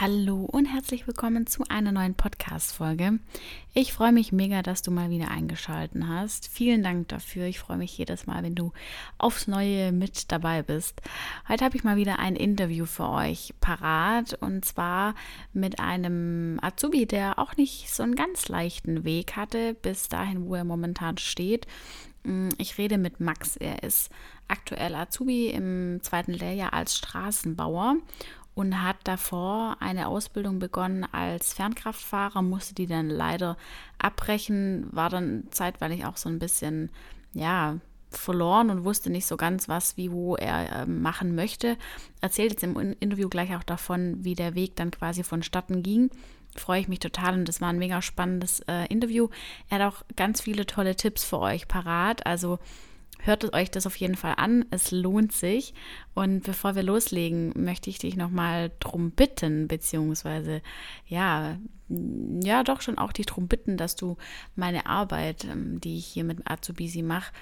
Hallo und herzlich willkommen zu einer neuen Podcast-Folge. Ich freue mich mega, dass du mal wieder eingeschaltet hast. Vielen Dank dafür. Ich freue mich jedes Mal, wenn du aufs Neue mit dabei bist. Heute habe ich mal wieder ein Interview für euch parat und zwar mit einem Azubi, der auch nicht so einen ganz leichten Weg hatte bis dahin, wo er momentan steht. Mm, ich rede mit Max. Er ist aktuell Azubi im zweiten Lehrjahr als Straßenbauer und hat davor eine Ausbildung begonnen als Fernkraftfahrer, musste die dann leider abbrechen, war dann zeitweilig auch so ein bisschen, ja, verloren und wusste nicht so ganz, was, wie, wo er äh, machen möchte. Erzählt jetzt im Interview gleich auch davon, wie der Weg dann quasi vonstatten ging. Freue ich mich total und das war ein mega spannendes äh, Interview. Er hat auch ganz viele tolle Tipps für euch parat. Also hört euch das auf jeden Fall an. Es lohnt sich. Und bevor wir loslegen, möchte ich dich nochmal drum bitten, beziehungsweise ja, ja, doch schon auch dich drum bitten, dass du meine Arbeit, ähm, die ich hier mit Azubisi mache,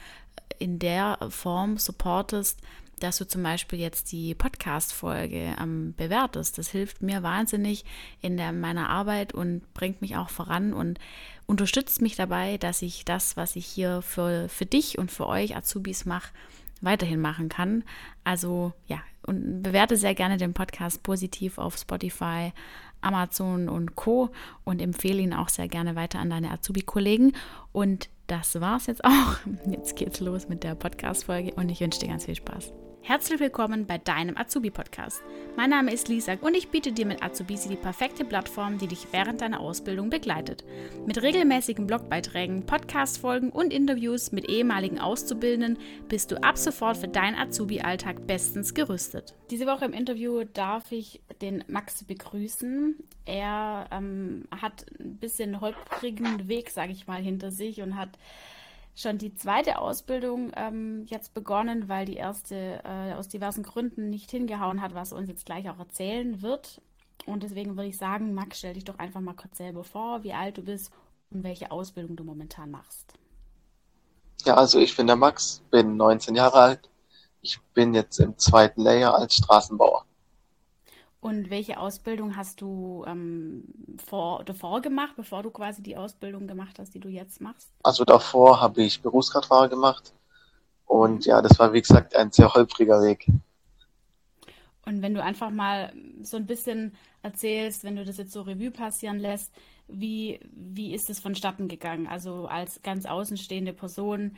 in der Form supportest, dass du zum Beispiel jetzt die Podcast-Folge ähm, bewertest. Das hilft mir wahnsinnig in der, meiner Arbeit und bringt mich auch voran und unterstützt mich dabei, dass ich das, was ich hier für, für dich und für euch Azubis mache, weiterhin machen kann. Also ja, und bewerte sehr gerne den Podcast positiv auf Spotify, Amazon und Co. und empfehle ihn auch sehr gerne weiter an deine Azubi-Kollegen. Und das war's jetzt auch. Jetzt geht's los mit der Podcast-Folge und ich wünsche dir ganz viel Spaß. Herzlich willkommen bei deinem Azubi-Podcast. Mein Name ist Lisa und ich biete dir mit Azubisi die perfekte Plattform, die dich während deiner Ausbildung begleitet. Mit regelmäßigen Blogbeiträgen, Podcast-Folgen und Interviews mit ehemaligen Auszubildenden bist du ab sofort für deinen Azubi-Alltag bestens gerüstet. Diese Woche im Interview darf ich den Max begrüßen. Er ähm, hat ein bisschen holprigen Weg, sage ich mal, hinter sich und hat schon die zweite Ausbildung ähm, jetzt begonnen, weil die erste äh, aus diversen Gründen nicht hingehauen hat, was er uns jetzt gleich auch erzählen wird. Und deswegen würde ich sagen, Max, stell dich doch einfach mal kurz selber vor, wie alt du bist und welche Ausbildung du momentan machst. Ja, also ich bin der Max, bin 19 Jahre alt. Ich bin jetzt im zweiten Layer als Straßenbauer. Und welche Ausbildung hast du ähm, vor, davor gemacht, bevor du quasi die Ausbildung gemacht hast, die du jetzt machst? Also davor habe ich Berufskraftfahrer gemacht. Und ja, das war wie gesagt ein sehr holpriger Weg. Und wenn du einfach mal so ein bisschen erzählst, wenn du das jetzt so Revue passieren lässt, wie, wie ist es vonstatten gegangen? Also als ganz außenstehende Person,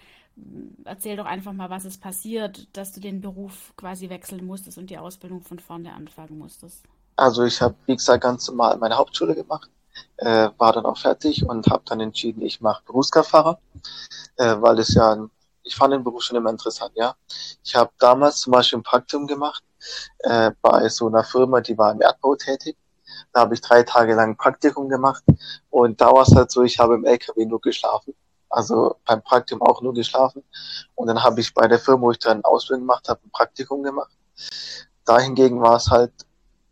erzähl doch einfach mal, was ist passiert, dass du den Beruf quasi wechseln musstest und die Ausbildung von vorne anfangen musstest. Also ich habe, wie gesagt, ganz normal meine Hauptschule gemacht, äh, war dann auch fertig und habe dann entschieden, ich mache Berufskraftfahrer, äh, weil es ja, ich fand den Beruf schon immer interessant, ja. Ich habe damals zum Beispiel ein Praktikum gemacht äh, bei so einer Firma, die war im Erdbau tätig. Da habe ich drei Tage lang ein Praktikum gemacht und da war es halt so, ich habe im LKW nur geschlafen also beim Praktikum auch nur geschlafen. Und dann habe ich bei der Firma, wo ich dann Ausbildung gemacht habe, ein Praktikum gemacht. Da hingegen war es halt,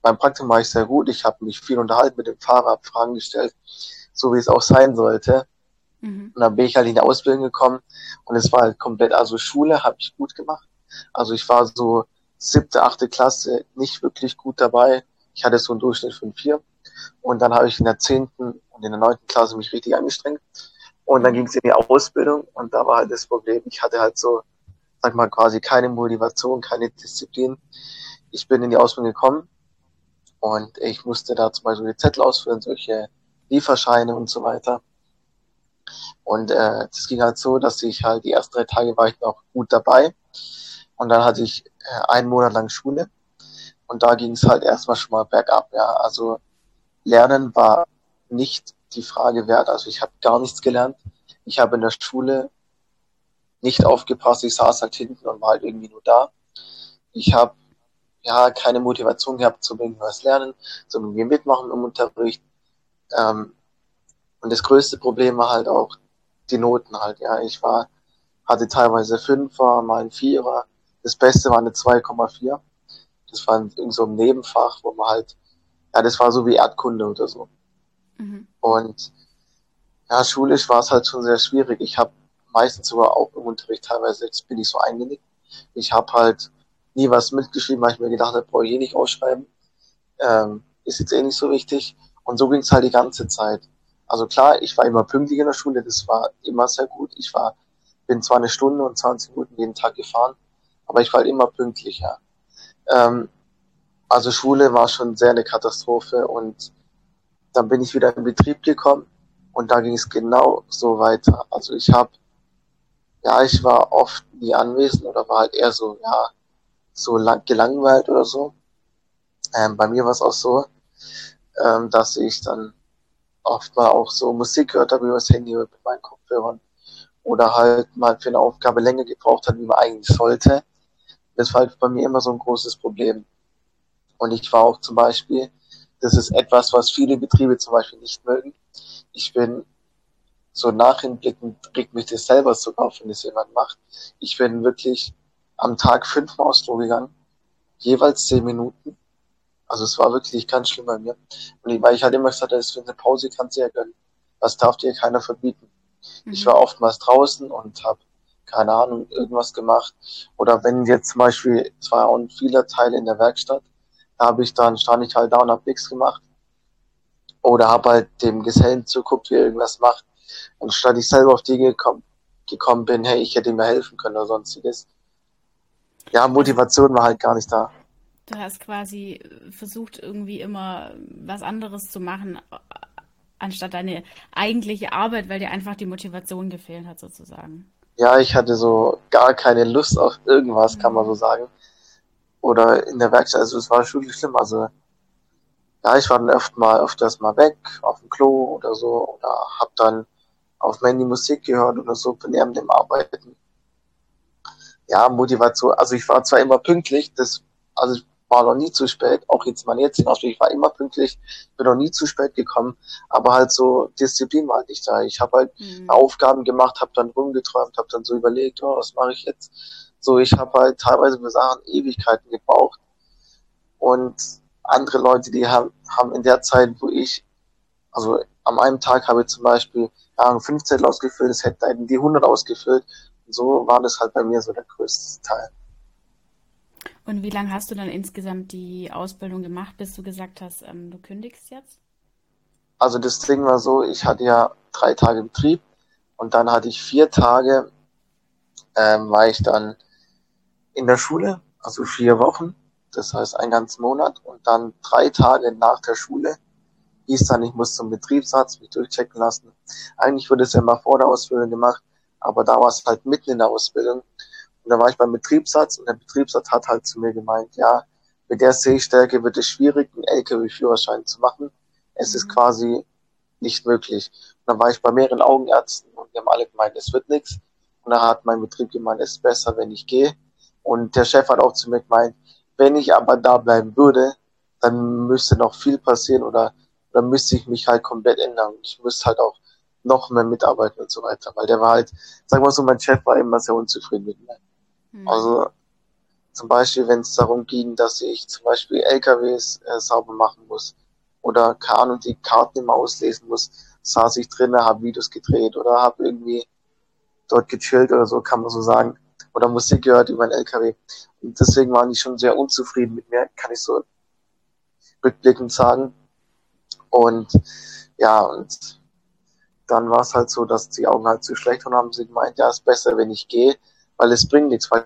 beim Praktikum war ich sehr gut. Ich habe mich viel unterhalten mit dem Fahrer, habe Fragen gestellt, so wie es auch sein sollte. Mhm. Und dann bin ich halt in die Ausbildung gekommen und es war halt komplett, also Schule habe ich gut gemacht. Also ich war so siebte, achte Klasse nicht wirklich gut dabei. Ich hatte so einen Durchschnitt von vier. Und dann habe ich in der zehnten und in der neunten Klasse mich richtig angestrengt. Und dann ging es in die Ausbildung und da war halt das Problem, ich hatte halt so, sag mal, quasi keine Motivation, keine Disziplin. Ich bin in die Ausbildung gekommen und ich musste da zum Beispiel Zettel ausführen, solche Lieferscheine und so weiter. Und äh, das ging halt so, dass ich halt die ersten drei Tage war ich noch gut dabei. Und dann hatte ich äh, einen Monat lang Schule. Und da ging es halt erstmal schon mal bergab. Ja, also Lernen war nicht die Frage wert. Also ich habe gar nichts gelernt. Ich habe in der Schule nicht aufgepasst. Ich saß halt hinten und war halt irgendwie nur da. Ich habe ja keine Motivation gehabt zum irgendwas lernen, zum irgendwie mitmachen im Unterricht. Ähm, und das größte Problem war halt auch die Noten halt. Ja, ich war hatte teilweise Fünfer, mal ein Vierer. Das Beste war eine 2,4. Das war in so einem Nebenfach, wo man halt, ja, das war so wie Erdkunde oder so. Mhm. Und ja, schulisch war es halt schon sehr schwierig. Ich habe meistens sogar auch im Unterricht teilweise, jetzt bin ich so eingenickt. Ich habe halt nie was mitgeschrieben, weil ich mir gedacht habe, brauche ich eh nicht ausschreiben. Ähm, ist jetzt eh nicht so wichtig. Und so ging es halt die ganze Zeit. Also klar, ich war immer pünktlich in der Schule, das war immer sehr gut. Ich war, bin zwar eine Stunde und 20 Minuten jeden Tag gefahren, aber ich war halt immer pünktlich, ja. Ähm, also Schule war schon sehr eine Katastrophe und dann bin ich wieder in Betrieb gekommen und da ging es genau so weiter. Also ich habe, ja, ich war oft nie anwesend oder war halt eher so, ja, so lang, gelangweilt oder so. Ähm, bei mir war es auch so, ähm, dass ich dann oft mal auch so Musik gehört habe über das Handy mit meinen Kopfhörern oder halt mal für eine Aufgabe länger gebraucht hat, wie man eigentlich sollte. Das war halt bei mir immer so ein großes Problem. Und ich war auch zum Beispiel, das ist etwas, was viele Betriebe zum Beispiel nicht mögen. Ich bin so nachhinblickend regt mich das selber sogar auf, wenn das jemand macht. Ich bin wirklich am Tag fünfmal aufs Klo gegangen, jeweils zehn Minuten. Also es war wirklich ganz schlimm bei mir. Und weil ich halt immer gesagt habe, das für eine Pause kannst du ja gönnen. Das darf dir keiner verbieten. Mhm. Ich war oftmals draußen und habe keine Ahnung, irgendwas gemacht. Oder wenn jetzt zum Beispiel, es war auch ein vieler Teil in der Werkstatt, da habe ich dann, stand ich halt da und habe nichts gemacht. Oder habe halt dem Gesellen zuguckt, wie er irgendwas macht. Und statt ich selber auf die gekommen, gekommen bin, hey, ich hätte ihm helfen können oder sonstiges. Ja, Motivation war halt gar nicht da. Du hast quasi versucht, irgendwie immer was anderes zu machen, anstatt deine eigentliche Arbeit, weil dir einfach die Motivation gefehlt hat, sozusagen. Ja, ich hatte so gar keine Lust auf irgendwas, kann man so sagen. Oder in der Werkstatt, also es war wirklich schlimm. Also ja, ich war dann öfter mal öfters mal weg, auf dem Klo oder so, oder hab dann auf mein Handy Musik gehört oder so, bin neben dem Arbeiten. Ja, Motivation, also ich war zwar immer pünktlich, das, also ich war noch nie zu spät, auch jetzt mein jetzigen Ausblick, ich war immer pünktlich, bin noch nie zu spät gekommen, aber halt so Disziplin war halt nicht da. Ich habe halt mhm. Aufgaben gemacht, habe dann rumgeträumt, habe dann so überlegt, oh, was mache ich jetzt? So, ich habe halt teilweise für Sachen Ewigkeiten gebraucht und andere Leute, die haben, haben in der Zeit, wo ich, also am einen Tag habe ich zum Beispiel ja, 15 ausgefüllt, es hätten die 100 ausgefüllt. Und so war das halt bei mir so der größte Teil. Und wie lange hast du dann insgesamt die Ausbildung gemacht, bis du gesagt hast, ähm, du kündigst jetzt? Also das Ding war so, ich hatte ja drei Tage Betrieb und dann hatte ich vier Tage, ähm, war ich dann in der Schule, also vier Wochen, das heißt einen ganzen Monat und dann drei Tage nach der Schule hieß dann, ich muss zum Betriebsarzt mich durchchecken lassen. Eigentlich wurde es ja mal vor der Ausbildung gemacht, aber da war es halt mitten in der Ausbildung und da war ich beim Betriebsarzt und der Betriebsarzt hat halt zu mir gemeint, ja, mit der Sehstärke wird es schwierig, einen LKW-Führerschein zu machen. Es mhm. ist quasi nicht möglich. Und dann war ich bei mehreren Augenärzten und die haben alle gemeint, es wird nichts. Und da hat mein Betrieb gemeint, es ist besser, wenn ich gehe. Und der Chef hat auch zu mir gemeint, wenn ich aber da bleiben würde, dann müsste noch viel passieren oder dann müsste ich mich halt komplett ändern. Ich müsste halt auch noch mehr mitarbeiten und so weiter. Weil der war halt, sagen wir so, mein Chef war immer sehr unzufrieden mit mir. Mhm. Also zum Beispiel, wenn es darum ging, dass ich zum Beispiel LKWs äh, sauber machen muss oder keine und die Karten immer auslesen muss, saß ich drinnen, habe Videos gedreht oder habe irgendwie dort gechillt oder so, kann man so sagen. Oder Musik gehört über ein LKW. Und deswegen waren die schon sehr unzufrieden mit mir, kann ich so rückblickend sagen. Und ja, und dann war es halt so, dass die Augen halt zu schlecht und haben sie gemeint, ja, ist besser, wenn ich gehe, weil es bringt nichts, weil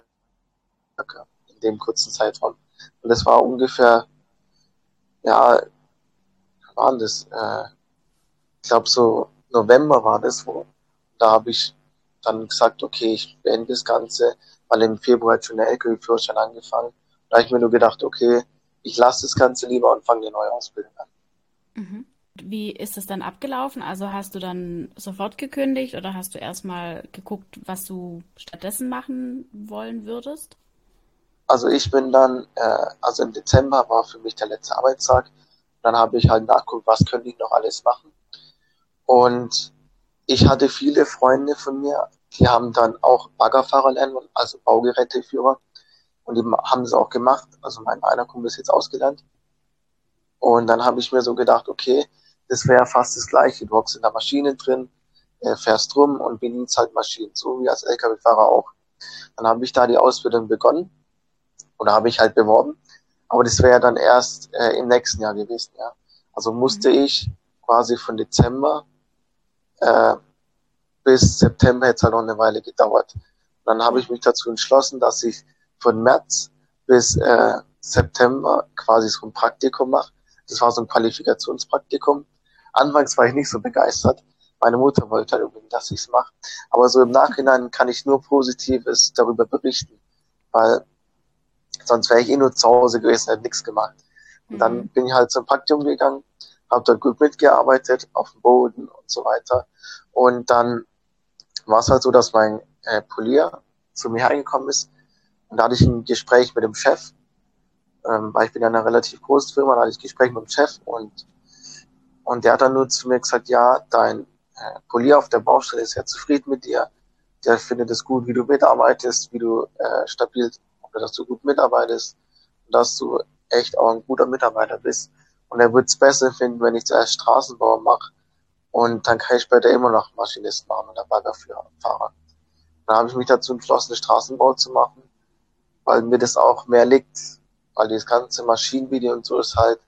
in dem kurzen Zeitraum. Und das war ungefähr, ja, waren das, äh, ich glaube so November war das, wo da habe ich dann gesagt, okay, ich beende das Ganze, weil im Februar hat schon der LKW-Führerschein angefangen. Da habe ich mir nur gedacht, okay, ich lasse das Ganze lieber und fange eine neue Ausbildung an. Mhm. Wie ist es dann abgelaufen? Also hast du dann sofort gekündigt oder hast du erstmal geguckt, was du stattdessen machen wollen würdest? Also ich bin dann, äh, also im Dezember war für mich der letzte Arbeitstag. Dann habe ich halt nachgeguckt, was könnte ich noch alles machen. Und ich hatte viele Freunde von mir, die haben dann auch Baggerfahrer lernen, also Baugeräteführer. Und die haben es auch gemacht. Also mein einer Kumpel ist jetzt ausgelernt. Und dann habe ich mir so gedacht, okay, das wäre fast das Gleiche. Du hockst in der Maschine drin, äh, fährst rum und bedienst halt Maschinen, so wie als LKW-Fahrer auch. Dann habe ich da die Ausbildung begonnen oder habe ich halt beworben. Aber das wäre dann erst äh, im nächsten Jahr gewesen, ja. Also musste mhm. ich quasi von Dezember äh, bis September jetzt halt noch eine Weile gedauert. Und dann habe ich mich dazu entschlossen, dass ich von März bis äh, September quasi so ein Praktikum mache. Das war so ein Qualifikationspraktikum. Anfangs war ich nicht so begeistert. Meine Mutter wollte halt unbedingt, dass ich es mache. Aber so im Nachhinein kann ich nur Positives darüber berichten, weil sonst wäre ich eh nur zu Hause gewesen, hätte nichts gemacht. Und dann mhm. bin ich halt zum Praktikum gegangen, habe dort gut mitgearbeitet, auf dem Boden und so weiter. Und dann war es halt so, dass mein äh, Polier zu mir hergekommen ist. Und da hatte ich ein Gespräch mit dem Chef, ähm, weil ich bin ja in einer relativ großen Firma, da hatte ich ein Gespräch mit dem Chef und, und der hat dann nur zu mir gesagt, ja, dein äh, Polier auf der Baustelle ist ja zufrieden mit dir. Der findet es gut, wie du mitarbeitest, wie du äh, stabil, dass du gut mitarbeitest und dass du echt auch ein guter Mitarbeiter bist. Und er wird es besser finden, wenn ich zuerst Straßenbau mache und dann kann ich später immer noch Maschinist machen oder Baggerfahrer. Dann habe ich mich dazu entschlossen, Straßenbau zu machen, weil mir das auch mehr liegt, weil das ganze Maschinenvideo und so ist halt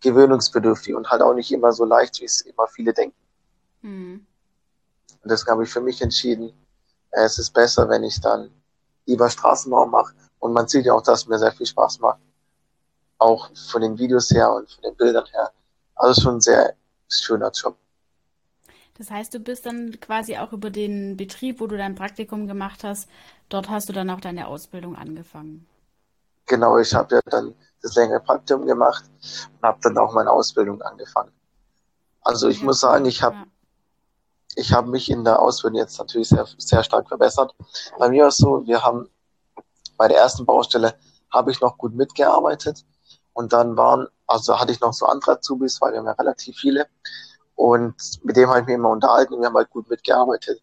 gewöhnungsbedürftig und halt auch nicht immer so leicht, wie es immer viele denken. Mhm. Und deswegen habe ich für mich entschieden, es ist besser, wenn ich dann lieber Straßenbau mache. Und man sieht ja auch, dass es mir sehr viel Spaß macht. Auch von den Videos her und von den Bildern her. Also schon ein sehr schöner Job. Das heißt, du bist dann quasi auch über den Betrieb, wo du dein Praktikum gemacht hast, dort hast du dann auch deine Ausbildung angefangen. Genau, ich habe ja dann das längere Praktikum gemacht und habe dann auch meine Ausbildung angefangen. Also ich ja, muss sagen, ich habe ja. ich habe mich in der Ausbildung jetzt natürlich sehr sehr stark verbessert. Bei mir ist so, wir haben bei der ersten Baustelle habe ich noch gut mitgearbeitet und dann waren also hatte ich noch so andere Azubis, weil wir haben ja relativ viele und mit dem habe ich mich immer unterhalten und wir haben halt gut mitgearbeitet.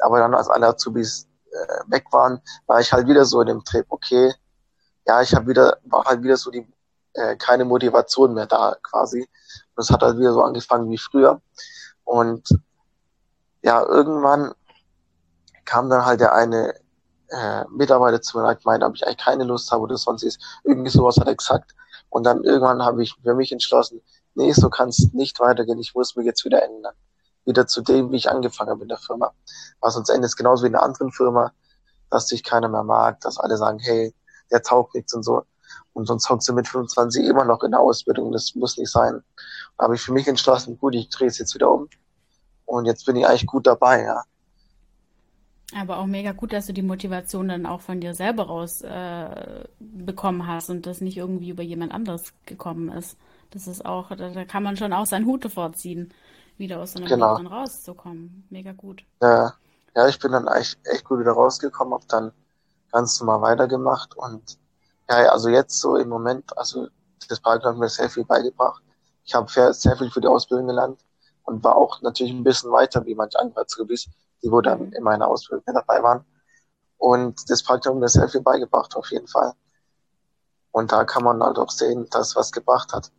Aber dann, als alle Azubis äh, weg waren, war ich halt wieder so in dem Trip, okay, ja, ich habe wieder, war halt wieder so die, äh, keine Motivation mehr da quasi. Und es hat halt wieder so angefangen wie früher. Und ja, irgendwann kam dann halt der eine äh, Mitarbeiter zu mir und hat gemeint, ob ich eigentlich keine Lust habe oder sonst ist. Irgendwie sowas hat er gesagt. Und dann irgendwann habe ich für mich entschlossen, nee, so kann es nicht weitergehen, ich muss mich jetzt wieder ändern. Wieder zu dem, wie ich angefangen habe in der Firma. Was sonst endet genauso wie in einer anderen Firma, dass dich keiner mehr mag, dass alle sagen, hey, der taugt nichts und so. Und sonst hockst du mit 25 immer noch in der Ausbildung. Das muss nicht sein. Da habe ich für mich entschlossen, gut, ich drehe es jetzt wieder um. Und jetzt bin ich eigentlich gut dabei, ja. Aber auch mega gut, dass du die Motivation dann auch von dir selber raus äh, bekommen hast und das nicht irgendwie über jemand anderes gekommen ist. Das ist auch, da, da kann man schon auch seinen Hut vorziehen, wieder aus so einem genau. rauszukommen. Mega gut. Ja, ja, ich bin dann echt, echt gut wieder rausgekommen, hab dann ganz normal weitergemacht und ja, also jetzt so im Moment, also das Park hat mir sehr viel beigebracht. Ich habe sehr viel für die Ausbildung gelernt und war auch natürlich ein bisschen weiter wie manche andere Azubis, die wo dann in meiner Ausbildung dabei waren. Und das Praktikum hat mir sehr viel beigebracht, auf jeden Fall. Und da kann man halt auch sehen, dass was gebracht hat.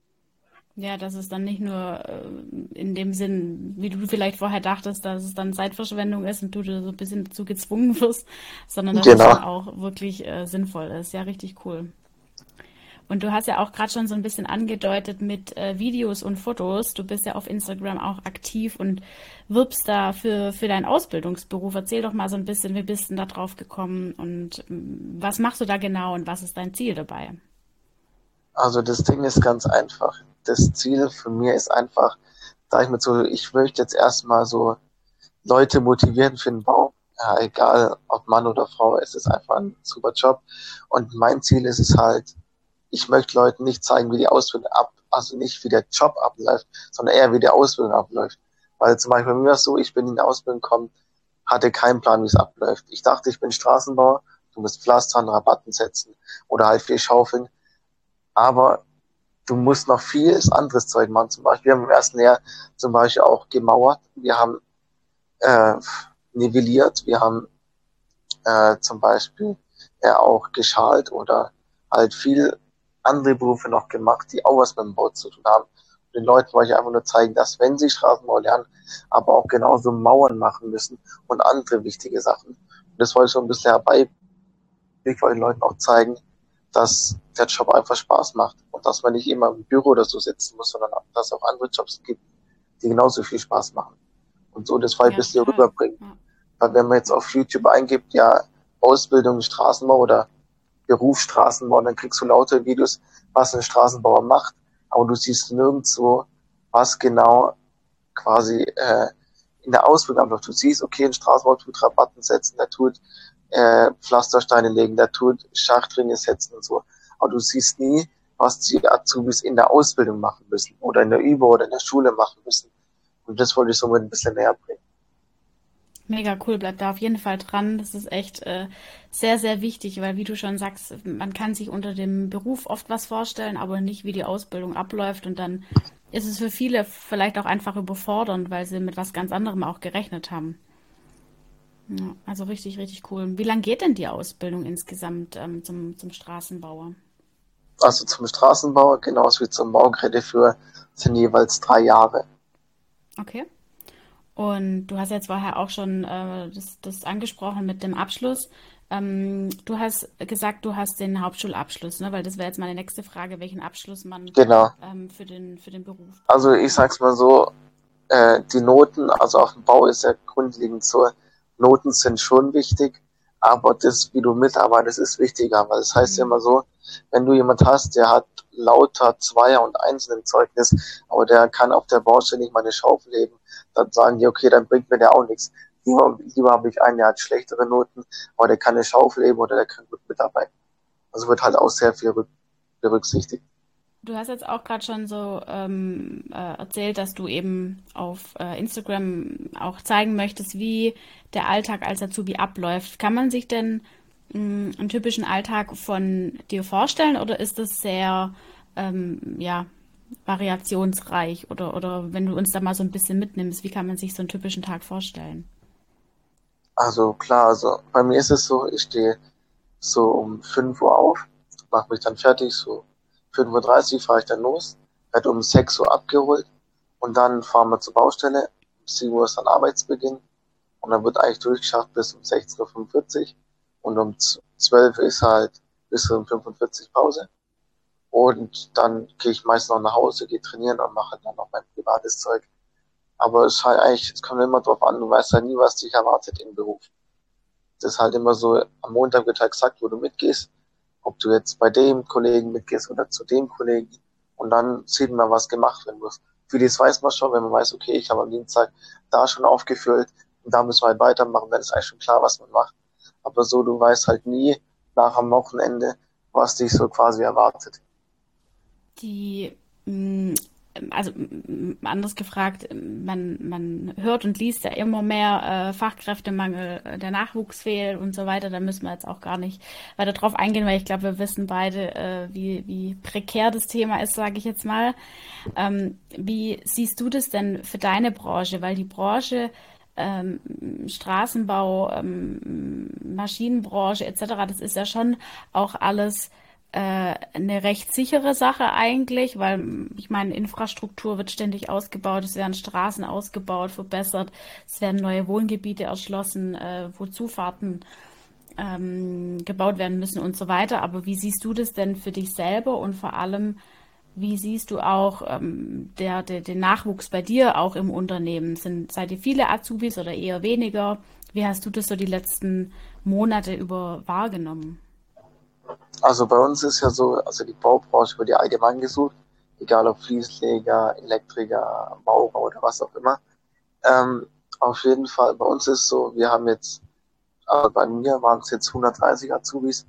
Ja, dass es dann nicht nur äh, in dem Sinn, wie du vielleicht vorher dachtest, dass es dann Zeitverschwendung ist und du so ein bisschen dazu gezwungen wirst, sondern dass genau. es dann auch wirklich äh, sinnvoll ist. Ja, richtig cool. Und du hast ja auch gerade schon so ein bisschen angedeutet mit äh, Videos und Fotos. Du bist ja auf Instagram auch aktiv und wirbst da für, für deinen Ausbildungsberuf. Erzähl doch mal so ein bisschen, wie bist du da drauf gekommen und ähm, was machst du da genau und was ist dein Ziel dabei? Also das Ding ist ganz einfach das Ziel von mir ist einfach, sag ich mal so, ich möchte jetzt erstmal so Leute motivieren für den Bau. Ja, egal ob Mann oder Frau, es ist einfach ein super Job. Und mein Ziel ist es halt, ich möchte Leuten nicht zeigen, wie die Ausbildung ab, also nicht wie der Job abläuft, sondern eher wie die Ausbildung abläuft. Weil zum Beispiel bei mir so, ich bin in die Ausbildung gekommen, hatte keinen Plan, wie es abläuft. Ich dachte, ich bin Straßenbauer, du musst Pflastern, Rabatten setzen oder halt viel schaufeln. Aber du musst noch vieles anderes Zeug machen. Zum Beispiel, wir haben im ersten Jahr zum Beispiel auch gemauert, wir haben äh, nivelliert, wir haben äh, zum Beispiel ja auch geschalt oder halt viel andere Berufe noch gemacht, die auch was mit dem Bau zu tun haben. Und den Leuten wollte ich einfach nur zeigen, dass wenn sie Straßenbau lernen, aber auch genauso Mauern machen müssen und andere wichtige Sachen. Und das wollte ich so ein bisschen herbei, ich wollte den Leuten auch zeigen, dass der Job einfach Spaß macht dass man nicht immer im Büro oder so sitzen muss, sondern dass es auch andere Jobs gibt, die genauso viel Spaß machen. Und so das Vibe ja, bisschen rüberbringen. Ja. Weil wenn man jetzt auf YouTube eingibt, ja, Ausbildung Straßenbau oder Beruf Straßenbau, dann kriegst du lauter Videos, was ein Straßenbauer macht, aber du siehst nirgendwo, was genau quasi äh, in der Ausbildung abläuft. Du siehst, okay, ein Straßenbau tut Rabatten setzen, der tut äh, Pflastersteine legen, der tut Schachtringe setzen und so. Aber du siehst nie, was die Azubis in der Ausbildung machen müssen oder in der Übung oder in der Schule machen müssen. Und das wollte ich somit ein bisschen näher bringen. Mega cool, bleibt da auf jeden Fall dran. Das ist echt äh, sehr, sehr wichtig, weil wie du schon sagst, man kann sich unter dem Beruf oft was vorstellen, aber nicht, wie die Ausbildung abläuft. Und dann ist es für viele vielleicht auch einfach überfordernd, weil sie mit was ganz anderem auch gerechnet haben. Also richtig, richtig cool. Wie lange geht denn die Ausbildung insgesamt ähm, zum, zum Straßenbauer? Also zum Straßenbauer genauso wie zum Baugeräteführer sind jeweils drei Jahre. Okay. Und du hast jetzt vorher auch schon äh, das, das angesprochen mit dem Abschluss. Ähm, du hast gesagt, du hast den Hauptschulabschluss, ne? weil das wäre jetzt meine nächste Frage, welchen Abschluss man genau. ähm, für, den, für den Beruf. Also ich sag's mal so, äh, die Noten, also auf dem Bau ist ja grundlegend so, Noten sind schon wichtig, aber das, wie du mitarbeitest, ist wichtiger, weil es das heißt mhm. ja immer so, wenn du jemand hast, der hat lauter Zweier und Einsen im Zeugnis, aber der kann auf der Baustelle nicht mal eine Schaufel heben, dann sagen die, okay, dann bringt mir der auch nichts. Lieber, lieber habe ich einen, der hat schlechtere Noten, aber der kann eine Schaufel heben oder der kann gut mitarbeiten. Also wird halt auch sehr viel berücksichtigt. Du hast jetzt auch gerade schon so ähm, äh, erzählt, dass du eben auf äh, Instagram auch zeigen möchtest, wie der Alltag als Azubi abläuft. Kann man sich denn mh, mm, einen typischen Alltag von dir vorstellen oder ist das sehr ähm, ja, variationsreich? Oder, oder wenn du uns da mal so ein bisschen mitnimmst, wie kann man sich so einen typischen Tag vorstellen? Also klar, also bei mir ist es so, ich stehe so um 5 Uhr auf, mache mich dann fertig, so 5.30 Uhr fahre ich dann los, werde um 6 Uhr abgeholt und dann fahren wir zur Baustelle. Um 7 Uhr ist dann Arbeitsbeginn und dann wird eigentlich durchgeschafft bis um 16.45 Uhr und um 12 Uhr ist halt bis um 45 Uhr Pause. Und dann gehe ich meist noch nach Hause, gehe trainieren und mache dann noch mein privates Zeug. Aber es ist halt eigentlich, es kommt immer drauf an, du weißt halt nie, was dich erwartet im Beruf. Das ist halt immer so, am Montag wird halt gesagt, wo du mitgehst ob du jetzt bei dem Kollegen mitgehst oder zu dem Kollegen. Und dann sieht man, was gemacht werden muss. Vieles weiß man schon, wenn man weiß, okay, ich habe am Dienstag da schon aufgefüllt und da müssen wir halt weitermachen, dann ist eigentlich schon klar, was man macht. Aber so, du weißt halt nie nach am Wochenende, was dich so quasi erwartet. Die mm, also anders gefragt, man, man hört und liest ja immer mehr äh, Fachkräftemangel, äh, der Nachwuchs fehlt und so weiter. Da müssen wir jetzt auch gar nicht weiter drauf eingehen, weil ich glaube, wir wissen beide, äh, wie, wie prekär das Thema ist, sage ich jetzt mal. Ähm, wie siehst du das denn für deine Branche? Weil die Branche ähm, Straßenbau, ähm, Maschinenbranche etc., das ist ja schon auch alles äh, eine recht sichere Sache eigentlich, weil ich meine, Infrastruktur wird ständig ausgebaut, es werden Straßen ausgebaut, verbessert, es werden neue Wohngebiete erschlossen, äh, wo Zufahrten ähm, gebaut werden müssen und so weiter. Aber wie siehst du das denn für dich selber und vor allem, wie siehst du auch ähm, der, der, den Nachwuchs bei dir auch im Unternehmen? Sind, seid ihr viele Azubis oder eher weniger? Wie hast du das so die letzten Monate über wahrgenommen? Also bei uns ist ja so, also die Baubranche wird ja allgemein gesucht, egal ob Fließleger, Elektriker, Maurer oder was auch immer. Ähm, auf jeden Fall, bei uns ist so, wir haben jetzt, also bei mir waren es jetzt 130 Azubis,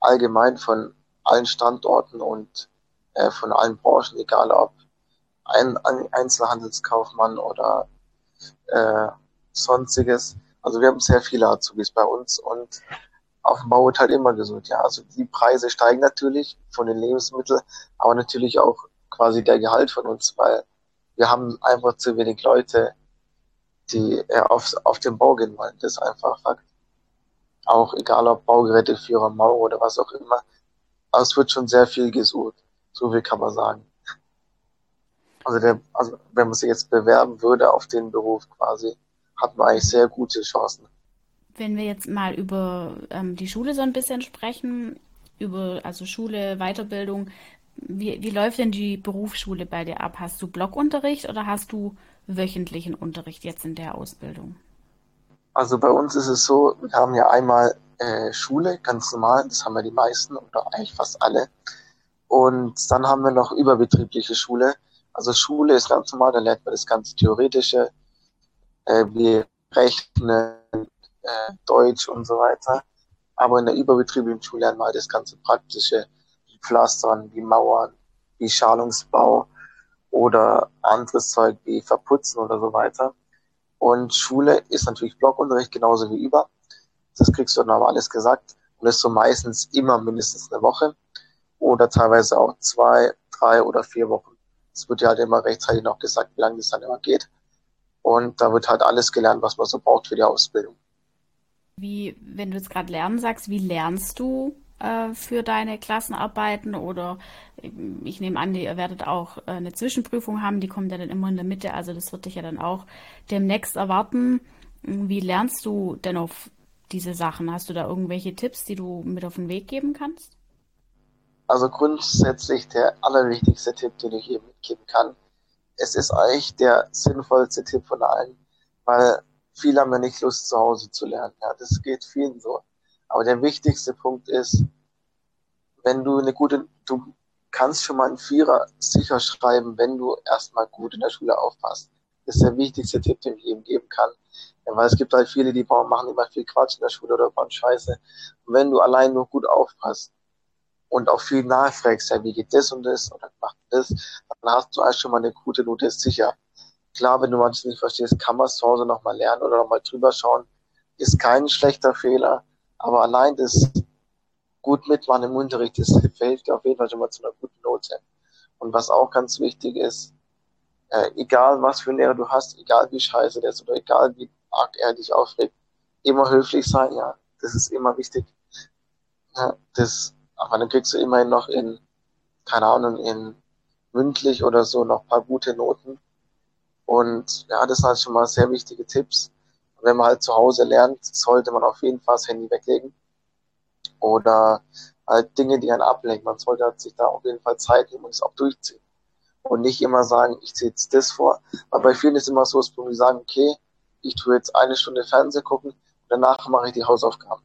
allgemein von allen Standorten und äh, von allen Branchen, egal ob ein, ein Einzelhandelskaufmann oder äh, sonstiges. Also wir haben sehr viele Azubis bei uns und auf dem Bau wird halt immer gesund, ja. Also die Preise steigen natürlich von den Lebensmitteln, aber natürlich auch quasi der Gehalt von uns, weil wir haben einfach zu wenig Leute, die äh, auf, auf den Bau gehen wollen. Das ist einfach Fakt. Auch egal ob Baugeräteführer, Mauer oder was auch immer. Aber es wird schon sehr viel gesucht. So viel kann man sagen. Also, der, also wenn man sich jetzt bewerben würde auf den Beruf quasi, hat man eigentlich sehr gute Chancen. Wenn wir jetzt mal über ähm, die Schule so ein bisschen sprechen, über, also Schule, Weiterbildung. Wie, wie läuft denn die Berufsschule bei dir ab? Hast du Blockunterricht oder hast du wöchentlichen Unterricht jetzt in der Ausbildung? Also bei uns ist es so, wir haben ja einmal äh, Schule, ganz normal, das haben wir die meisten oder eigentlich fast alle. Und dann haben wir noch überbetriebliche Schule. Also Schule ist ganz normal, da lernt man das ganze Theoretische, äh, wie Rechnen, äh, Deutsch und so weiter. Aber in der überbetrieblichen Schule lernen wir halt das ganze Praktische, wie Pflastern, wie Mauern, wie Schalungsbau oder anderes Zeug wie Verputzen oder so weiter. Und Schule ist natürlich Blockunterricht genauso wie über. Das kriegst du dann aber alles gesagt. Und ist so meistens immer mindestens eine Woche oder teilweise auch zwei, drei oder vier Wochen. Es wird ja halt immer rechtzeitig noch gesagt, wie lange das dann immer geht. Und da wird halt alles gelernt, was man so braucht für die Ausbildung. Wie, wenn du jetzt gerade lernen sagst, wie lernst du äh, für deine Klassenarbeiten? Oder ich nehme an, ihr werdet auch äh, eine Zwischenprüfung haben, die kommt ja dann immer in der Mitte, also das wird dich ja dann auch demnächst erwarten. Wie lernst du denn auf diese Sachen? Hast du da irgendwelche Tipps, die du mit auf den Weg geben kannst? Also grundsätzlich der allerwichtigste Tipp, den ich hier mitgeben kann. Es ist eigentlich der sinnvollste Tipp von allen, weil Viele haben ja nicht Lust, zu Hause zu lernen. Ja, das geht vielen so. Aber der wichtigste Punkt ist, wenn du eine gute, du kannst schon mal einen Vierer sicher schreiben, wenn du erstmal gut in der Schule aufpasst. Das ist der wichtigste Tipp, den ich jedem geben kann. Ja, weil es gibt halt viele, die machen immer viel Quatsch in der Schule oder bauen Scheiße. Und wenn du allein nur gut aufpasst und auch viel nachfragst, ja, wie geht das und das oder macht das, dann hast du eigentlich schon mal eine gute Note sicher. Klar, wenn du manches nicht verstehst, kann man es zu Hause nochmal lernen oder nochmal drüber schauen. Ist kein schlechter Fehler, aber allein das gut mitmachen im Unterricht, das dir auf jeden Fall schon mal zu einer guten Note. Und was auch ganz wichtig ist, äh, egal was für einen Lehrer du hast, egal wie scheiße der ist oder egal wie arg er dich aufregt, immer höflich sein, ja. Das ist immer wichtig. Ja, das, aber dann kriegst du immerhin noch in, keine Ahnung, in mündlich oder so noch paar gute Noten. Und ja, das sind halt schon mal sehr wichtige Tipps. Wenn man halt zu Hause lernt, sollte man auf jeden Fall das Handy weglegen. Oder halt Dinge, die einen ablenken. Man sollte halt sich da auf jeden Fall Zeit nehmen und es auch durchziehen. Und nicht immer sagen, ich ziehe jetzt das vor. Weil bei vielen ist immer so, dass die sagen, okay, ich tue jetzt eine Stunde Fernsehen gucken, danach mache ich die Hausaufgaben.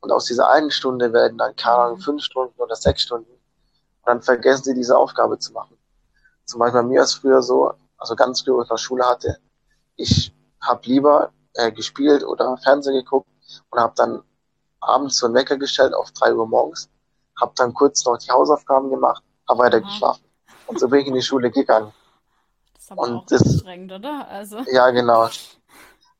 Und aus dieser einen Stunde werden dann, keine Ahnung, fünf Stunden oder sechs Stunden. Und dann vergessen sie diese Aufgabe zu machen. Zum Beispiel bei mir ist früher so, also ganz früh, ich noch Schule hatte, ich habe lieber äh, gespielt oder Fernsehen geguckt und habe dann abends so einen Wecker gestellt auf drei Uhr morgens, habe dann kurz noch die Hausaufgaben gemacht, habe weiter geschlafen. Und so bin ich in die Schule gegangen. Das ist aber und auch das, anstrengend, oder? Also. Ja, genau.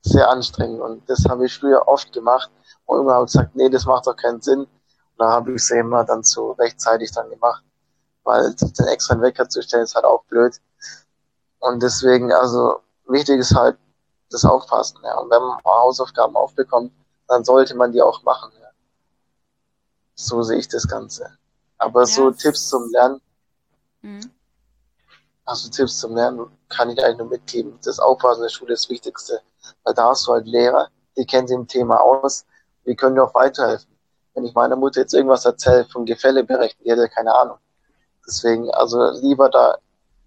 Sehr anstrengend. Und das habe ich früher oft gemacht. Und immer habe ich gesagt, nee, das macht doch keinen Sinn. Und da habe ich es immer dann so rechtzeitig dann gemacht. Weil den extra Wecker zu stellen, ist halt auch blöd. Und deswegen, also wichtig ist halt das Aufpassen. Ja. Und wenn man Hausaufgaben aufbekommt, dann sollte man die auch machen. Ja. So sehe ich das Ganze. Aber ja. so Tipps zum Lernen, mhm. also Tipps zum Lernen kann ich eigentlich nur mitgeben. Das Aufpassen der Schule ist das Wichtigste. Weil da hast du halt Lehrer, die kennen sich im Thema aus, die können dir auch weiterhelfen. Wenn ich meiner Mutter jetzt irgendwas erzähle von Gefälle berechnen, die hat ja keine Ahnung. Deswegen, also lieber da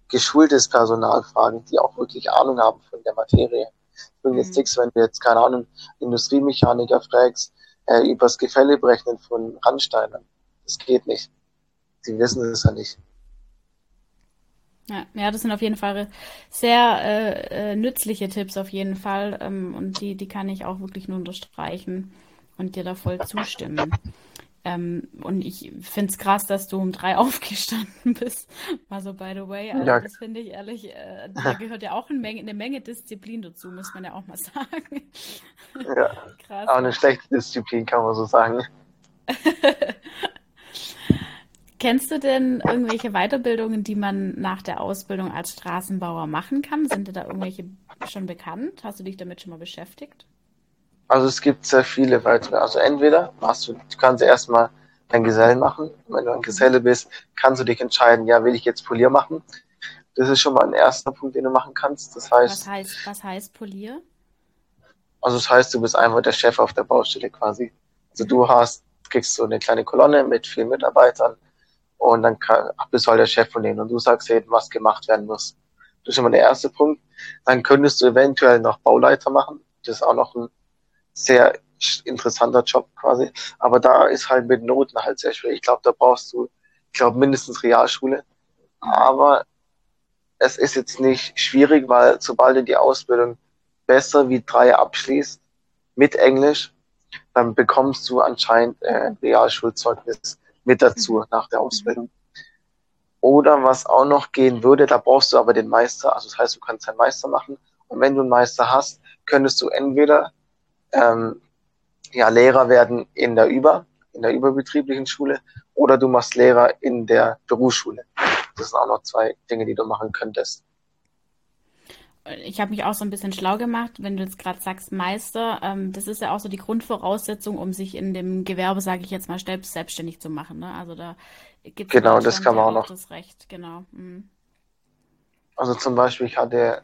geschultes Personal fragen, die auch wirklich Ahnung haben von der Materie. Ich bringe jetzt mhm. nichts, wenn du jetzt, keine Ahnung, Industriemechaniker fragst, äh, übers Gefälle berechnen von Randsteinen. Das geht nicht. Die wissen es ja nicht. Ja, ja, das sind auf jeden Fall sehr äh, äh, nützliche Tipps auf jeden Fall ähm, und die, die kann ich auch wirklich nur unterstreichen und dir da voll zustimmen. Ähm, und ich finde es krass, dass du um drei aufgestanden bist. Mal so, by the way. Also, ja. Das finde ich ehrlich, äh, da gehört ja auch eine Menge, eine Menge Disziplin dazu, muss man ja auch mal sagen. Ja. krass. Auch eine schlechte Disziplin, kann man so sagen. Kennst du denn irgendwelche Weiterbildungen, die man nach der Ausbildung als Straßenbauer machen kann? Sind dir da irgendwelche schon bekannt? Hast du dich damit schon mal beschäftigt? Also es gibt sehr viele weitere. Also entweder machst du, du kannst erstmal dein Gesellen machen. Wenn du ein Geselle bist, kannst du dich entscheiden, ja, will ich jetzt Polier machen? Das ist schon mal ein erster Punkt, den du machen kannst. Das heißt. Was heißt, was heißt Polier? Also das heißt, du bist einfach der Chef auf der Baustelle quasi. Also du hast kriegst du eine kleine Kolonne mit vielen Mitarbeitern und dann kann, bist du halt der Chef von denen und du sagst eben, was gemacht werden muss. Das ist immer der erste Punkt. Dann könntest du eventuell noch Bauleiter machen. Das ist auch noch ein sehr interessanter Job quasi. Aber da ist halt mit Noten halt sehr schwer. Ich glaube, da brauchst du, ich glaube, mindestens Realschule. Aber es ist jetzt nicht schwierig, weil sobald du die Ausbildung besser wie drei abschließt mit Englisch, dann bekommst du anscheinend äh, ein Realschulzeugnis mit dazu nach der Ausbildung. Oder was auch noch gehen würde, da brauchst du aber den Meister, also das heißt, du kannst einen Meister machen. Und wenn du einen Meister hast, könntest du entweder ähm, ja, Lehrer werden in der Über, in der überbetrieblichen Schule, oder du machst Lehrer in der Berufsschule. Das sind auch noch zwei Dinge, die du machen könntest. Ich habe mich auch so ein bisschen schlau gemacht, wenn du jetzt gerade sagst Meister, ähm, das ist ja auch so die Grundvoraussetzung, um sich in dem Gewerbe, sage ich jetzt mal, selbstständig zu machen. Ne? Also da gibt es genau, das kann man auch noch. das Recht, genau. Mhm. Also zum Beispiel, ich hatte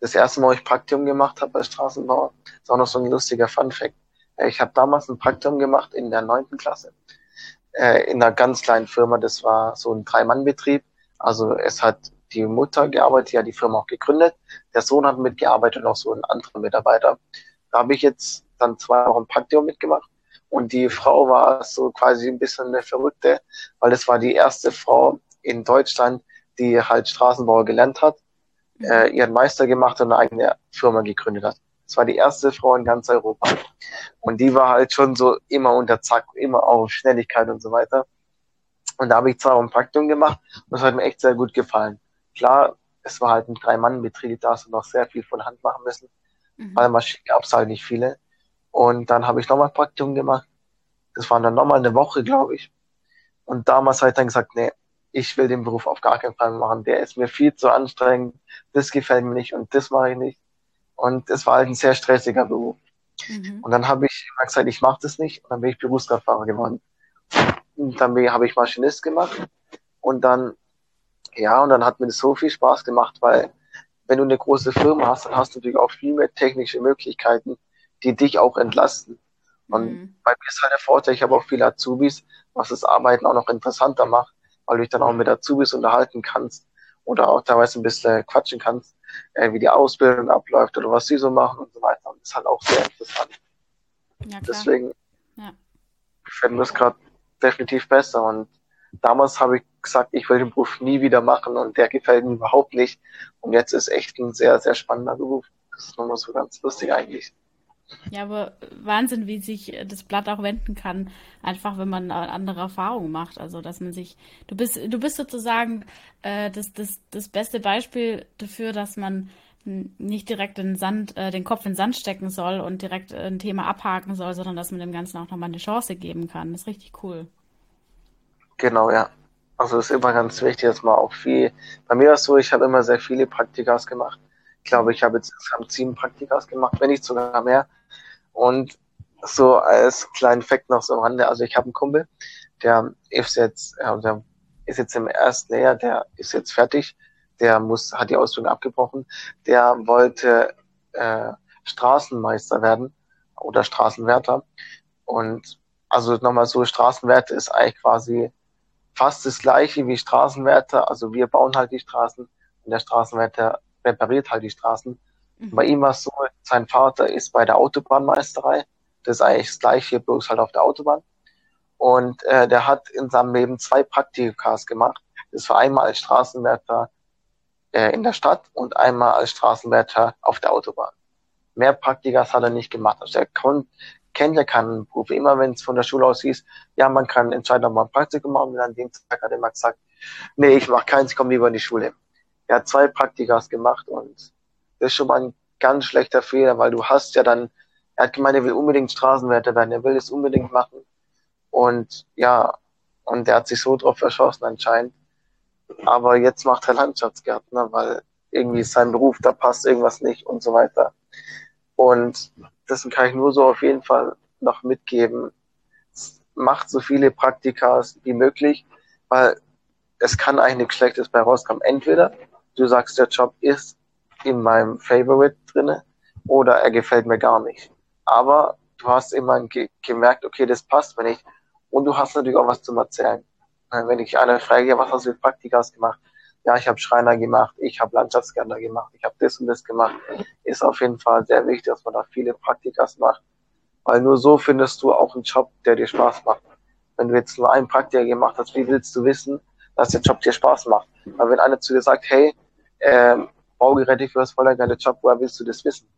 das erste Mal, wo ich Praktikum gemacht habe als Straßenbauer, ist auch noch so ein lustiger Fun-Fact. Äh, ich habe damals ein Praktikum gemacht in der neunten Klasse äh, in einer ganz kleinen Firma. Das war so ein Drei-Mann-Betrieb. Also es hat die Mutter gearbeitet, die hat die Firma auch gegründet. Der Sohn hat mitgearbeitet und auch so ein anderer Mitarbeiter. Da habe ich jetzt dann zwei Wochen Praktikum mitgemacht. Und die Frau war so quasi ein bisschen eine Verrückte, weil es war die erste Frau in Deutschland, die halt Straßenbauer gelernt hat. Äh, ihren Meister gemacht und eine eigene Firma gegründet hat. Es war die erste Frau in ganz Europa. Und die war halt schon so immer unter Zack, immer auf Schnelligkeit und so weiter. Und da habe ich zwar ein Praktikum gemacht und das hat mir echt sehr gut gefallen. Klar, es war halt ein Drei-Mann-Betrieb, da hast du noch sehr viel von Hand machen müssen, mhm. weil Maschinen gab es halt nicht viele. Und dann habe ich nochmal Praktikum gemacht. Das war dann nochmal eine Woche, glaube ich. Und damals habe ich dann gesagt, nee, ich will den Beruf auf gar keinen Fall machen. Der ist mir viel zu anstrengend. Das gefällt mir nicht und das mache ich nicht. Und es war halt ein sehr stressiger Beruf. Mhm. Und dann habe ich immer gesagt, ich mache das nicht. Und dann bin ich Berufskraftfahrer geworden. Und dann habe ich Maschinist gemacht. Und dann, ja, und dann hat mir das so viel Spaß gemacht, weil wenn du eine große Firma hast, dann hast du natürlich auch viel mehr technische Möglichkeiten, die dich auch entlasten. Und mhm. bei mir ist halt der Vorteil, ich habe auch viele Azubis, was das Arbeiten auch noch interessanter macht, weil du dich dann auch mit Azubis unterhalten kannst oder auch teilweise ein bisschen quatschen kannst äh, wie die Ausbildung abläuft oder was sie so machen und so weiter. Und das ist halt auch sehr interessant. Ja, Deswegen ja. gefällt mir das gerade definitiv besser. Und damals habe ich gesagt, ich will den Beruf nie wieder machen und der gefällt mir überhaupt nicht. Und jetzt ist echt ein sehr, sehr spannender Beruf. Das ist nochmal so ganz lustig eigentlich. Ja, aber Wahnsinn, wie sich das Blatt auch wenden kann, einfach wenn man andere Erfahrungen macht. Also, dass man sich, du bist, du bist sozusagen äh, das, das, das beste Beispiel dafür, dass man nicht direkt den Sand, äh, den Kopf in den Sand stecken soll und direkt ein Thema abhaken soll, sondern dass man dem Ganzen auch nochmal eine Chance geben kann. Das ist richtig cool. Genau, ja. Also das ist immer ganz wichtig, dass man auch viel. Bei mir war es so, ich habe immer sehr viele Praktikas gemacht. Ich glaube, ich habe jetzt insgesamt sieben Praktikas gemacht, wenn nicht sogar mehr. Und so als kleinen Fakt noch so am Rande, also ich habe einen Kumpel, der ist jetzt, ja, der ist jetzt im ersten Jahr, der ist jetzt fertig, der muss, hat die Ausbildung abgebrochen, der wollte äh, Straßenmeister werden oder Straßenwärter. Und also nochmal so, Straßenwärter ist eigentlich quasi fast das gleiche wie Straßenwärter. Also wir bauen halt die Straßen und der Straßenwärter repariert halt die Straßen. Mhm. Bei ihm war es so, sein Vater ist bei der Autobahnmeisterei. Das ist eigentlich das gleiche, bloß halt auf der Autobahn. Und äh, der hat in seinem Leben zwei Praktikas gemacht. Das war einmal als Straßenwärter äh, in der Stadt und einmal als Straßenwärter auf der Autobahn. Mehr Praktikas hat er nicht gemacht. Also er kon kennt ja keinen Beruf. Immer wenn es von der Schule aus hieß, ja, man kann entscheiden, ob man ein Praktikum machen will, an dem Tag hat er immer gesagt, nee, ich mache keins, ich komme lieber in die Schule. Er hat zwei Praktikas gemacht und das ist schon mal ein ganz schlechter Fehler, weil du hast ja dann, er hat gemeint, er will unbedingt Straßenwärter werden, er will es unbedingt machen. Und ja, und er hat sich so drauf verschossen anscheinend. Aber jetzt macht er Landschaftsgärtner, weil irgendwie ist sein Beruf, da passt irgendwas nicht und so weiter. Und das kann ich nur so auf jeden Fall noch mitgeben. Macht so viele Praktikas wie möglich, weil es kann eigentlich nichts Schlechtes bei rauskommen. Entweder du sagst, der Job ist in meinem Favorite drinne oder er gefällt mir gar nicht. Aber du hast immer ge gemerkt, okay, das passt mir nicht. Und du hast natürlich auch was zum Erzählen. Äh, wenn ich einer frage, was hast du für Praktikas gemacht? Ja, ich habe Schreiner gemacht, ich habe Landschaftsgärtner gemacht, ich habe das und das gemacht. Ist auf jeden Fall sehr wichtig, dass man da viele Praktikas macht. Weil nur so findest du auch einen Job, der dir Spaß macht. Wenn du jetzt nur einen Praktiker gemacht hast, wie willst du wissen, dass der Job dir Spaß macht? Weil wenn einer zu dir sagt, hey, ähm, Baugeräte für das voll ein geiler Job, woher willst du das wissen?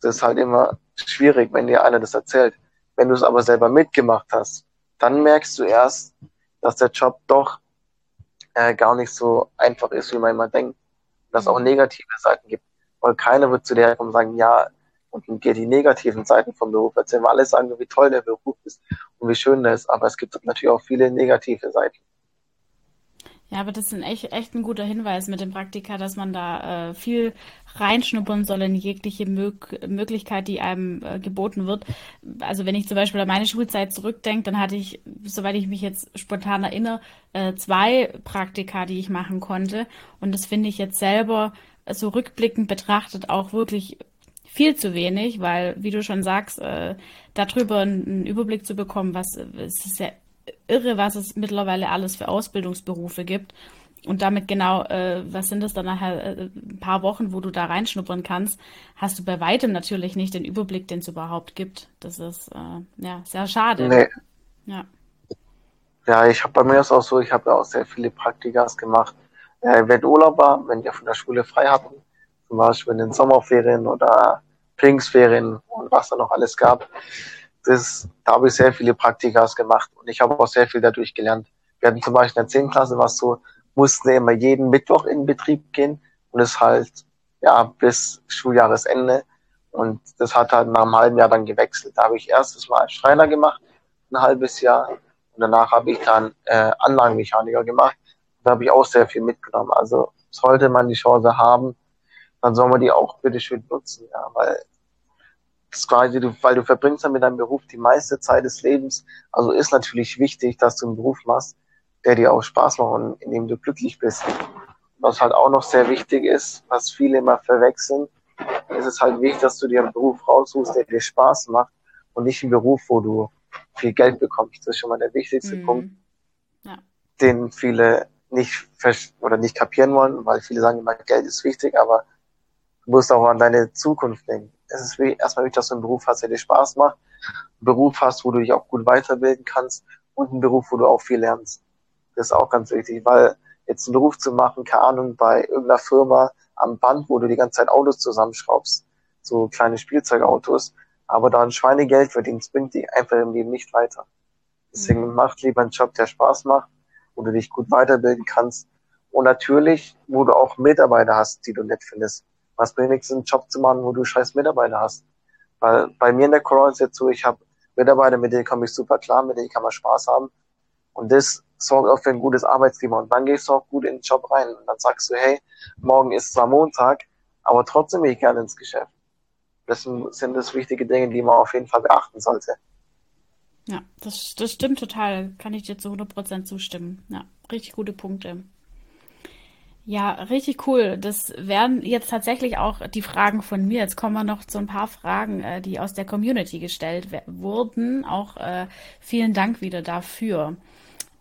Das ist halt immer schwierig, wenn dir einer das erzählt. Wenn du es aber selber mitgemacht hast, dann merkst du erst, dass der Job doch äh, gar nicht so einfach ist, wie man immer denkt. Dass es auch mhm. negative Seiten gibt. Weil keiner wird zu dir kommen und sagen, ja, und dir die negativen Seiten vom Beruf erzählen, weil alle sagen, wie toll der Beruf ist und wie schön der ist. Aber es gibt natürlich auch viele negative Seiten. Ja, aber das ist ein echt, echt ein guter Hinweis mit dem Praktika, dass man da äh, viel reinschnuppern soll in jegliche Mög Möglichkeit, die einem äh, geboten wird. Also wenn ich zum Beispiel an meine Schulzeit zurückdenke, dann hatte ich, soweit ich mich jetzt spontan erinnere, äh, zwei Praktika, die ich machen konnte. Und das finde ich jetzt selber so rückblickend betrachtet auch wirklich viel zu wenig, weil, wie du schon sagst, äh, darüber einen Überblick zu bekommen, was es ist ja irre, was es mittlerweile alles für Ausbildungsberufe gibt. Und damit genau, äh, was sind das dann nachher, äh, ein paar Wochen, wo du da reinschnuppern kannst, hast du bei weitem natürlich nicht den Überblick, den es überhaupt gibt. Das ist äh, ja sehr schade. Nee. Ja. Ja, ich habe bei mir ist auch so, ich habe ja auch sehr viele Praktikas gemacht. Äh, wenn Urlaub war, wenn wir von der Schule frei hatten, zum Beispiel in den Sommerferien oder Pfingstferien und was da noch alles gab, das, da habe ich sehr viele Praktikas gemacht und ich habe auch sehr viel dadurch gelernt. Wir hatten zum Beispiel in der 10. Klasse was so, mussten immer jeden Mittwoch in Betrieb gehen und es halt, ja, bis Schuljahresende. Und das hat halt nach einem halben Jahr dann gewechselt. Da habe ich erstes Mal Schreiner gemacht, ein halbes Jahr. Und danach habe ich dann äh, Anlagenmechaniker gemacht. Da habe ich auch sehr viel mitgenommen. Also sollte man die Chance haben, dann soll man die auch bitte schön nutzen, ja, weil das quasi, du, weil du verbringst dann mit deinem Beruf die meiste Zeit des Lebens. Also ist natürlich wichtig, dass du einen Beruf machst, der dir auch Spaß macht und in dem du glücklich bist. Was halt auch noch sehr wichtig ist, was viele immer verwechseln, ist es halt wichtig, dass du dir einen Beruf raussuchst, der dir Spaß macht und nicht einen Beruf, wo du viel Geld bekommst. Das ist schon mal der wichtigste mhm. Punkt, ja. den viele nicht oder nicht kapieren wollen, weil viele sagen immer, Geld ist wichtig, aber du musst auch an deine Zukunft denken es ist erstmal wichtig, dass du einen Beruf hast, der dir Spaß macht, einen Beruf hast, wo du dich auch gut weiterbilden kannst und einen Beruf, wo du auch viel lernst. Das ist auch ganz wichtig, weil jetzt einen Beruf zu machen, keine Ahnung, bei irgendeiner Firma am Band, wo du die ganze Zeit Autos zusammenschraubst, so kleine Spielzeugautos, aber da ein Schweinegeld verdienst, bringt dich einfach im Leben nicht weiter. Deswegen mhm. mach lieber einen Job, der Spaß macht, wo du dich gut weiterbilden kannst und natürlich, wo du auch Mitarbeiter hast, die du nett findest was bringt nichts, einen Job zu machen, wo du scheiß Mitarbeiter hast. Weil bei mir in der Corona ist jetzt so, ich habe Mitarbeiter, mit denen komme ich super klar, mit denen kann man Spaß haben. Und das sorgt auch für ein gutes Arbeitsklima. Und dann gehst du auch gut in den Job rein. Und dann sagst du, hey, morgen ist zwar Montag, aber trotzdem gehe ich gerne ins Geschäft. Das sind das wichtige Dinge, die man auf jeden Fall beachten sollte. Ja, das, das stimmt total. Kann ich dir zu 100% zustimmen. Ja, richtig gute Punkte. Ja, richtig cool. Das wären jetzt tatsächlich auch die Fragen von mir. Jetzt kommen wir noch zu ein paar Fragen, äh, die aus der Community gestellt wurden. Auch äh, vielen Dank wieder dafür.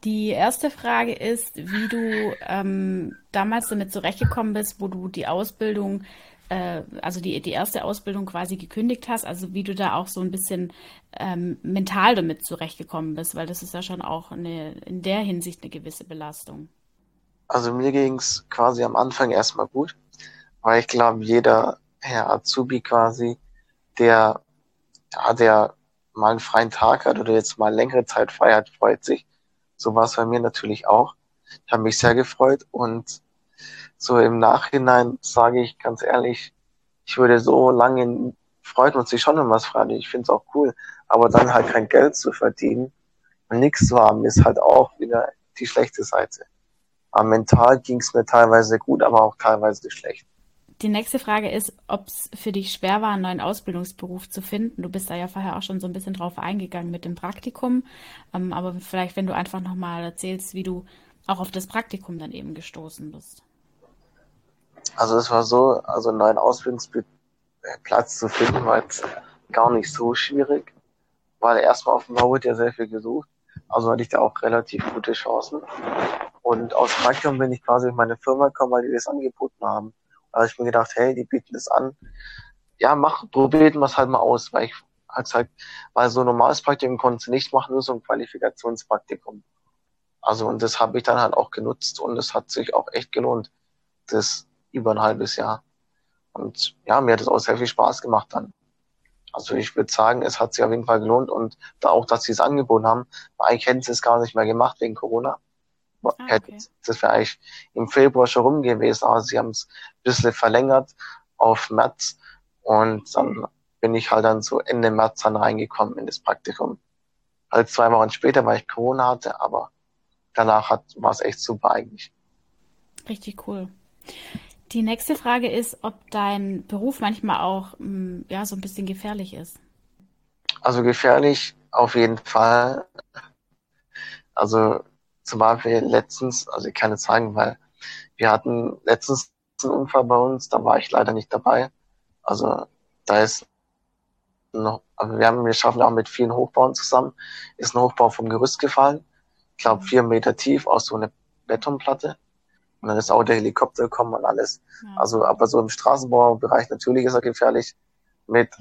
Die erste Frage ist, wie du ähm, damals damit zurechtgekommen bist, wo du die Ausbildung, äh, also die, die erste Ausbildung quasi gekündigt hast, also wie du da auch so ein bisschen ähm, mental damit zurechtgekommen bist, weil das ist ja schon auch eine, in der Hinsicht eine gewisse Belastung. Also mir ging's quasi am Anfang erstmal gut, weil ich glaube, jeder Herr Azubi quasi, der, ja, der mal einen freien Tag hat oder jetzt mal längere Zeit frei hat, freut sich. So war es bei mir natürlich auch. Ich habe mich sehr gefreut und so im Nachhinein sage ich ganz ehrlich, ich würde so lange freut man sich schon, wenn was frei Ich finde es auch cool. Aber dann halt kein Geld zu verdienen und nichts zu haben, ist halt auch wieder die schlechte Seite. Aber mental ging es mir teilweise gut, aber auch teilweise schlecht. Die nächste Frage ist, ob es für dich schwer war, einen neuen Ausbildungsberuf zu finden. Du bist da ja vorher auch schon so ein bisschen drauf eingegangen mit dem Praktikum. Ähm, aber vielleicht, wenn du einfach nochmal erzählst, wie du auch auf das Praktikum dann eben gestoßen bist. Also es war so, also einen neuen Ausbildungsplatz zu finden, war jetzt gar nicht so schwierig, weil erstmal auf dem Bau wird ja sehr viel gesucht. Also hatte ich da auch relativ gute Chancen. Und aus Praktikum bin ich quasi in meine Firma gekommen, weil die das angeboten haben. Da habe ich mir gedacht, hey, die bieten das an. Ja, mach, probieren wir es halt mal aus, weil ich halt gesagt, weil so ein normales Praktikum konnte ich nicht machen, nur so ein Qualifikationspraktikum. Also und das habe ich dann halt auch genutzt und es hat sich auch echt gelohnt. Das über ein halbes Jahr. Und ja, mir hat es auch sehr viel Spaß gemacht dann. Also ich würde sagen, es hat sich auf jeden Fall gelohnt und da auch, dass sie es angeboten haben, weil eigentlich hätten sie es gar nicht mehr gemacht wegen Corona. Ah, okay. Das wäre eigentlich im Februar schon rum gewesen, aber sie haben es ein bisschen verlängert auf März und dann bin ich halt dann so Ende März dann reingekommen in das Praktikum. Halt zwei Wochen später, weil ich Corona hatte, aber danach hat, war es echt super eigentlich. Richtig cool. Die nächste Frage ist, ob dein Beruf manchmal auch mm, ja, so ein bisschen gefährlich ist. Also gefährlich auf jeden Fall. Also zum Beispiel letztens, also ich kann jetzt sagen, weil wir hatten letztens einen Unfall bei uns, da war ich leider nicht dabei. Also da ist noch, also wir haben, wir schaffen auch mit vielen Hochbauen zusammen, ist ein Hochbau vom Gerüst gefallen. Ich glaube vier Meter tief aus so einer Betonplatte. Und dann ist auch der Helikopter gekommen und alles. Ja. Also, aber so im Straßenbaubereich natürlich ist er gefährlich. Mit,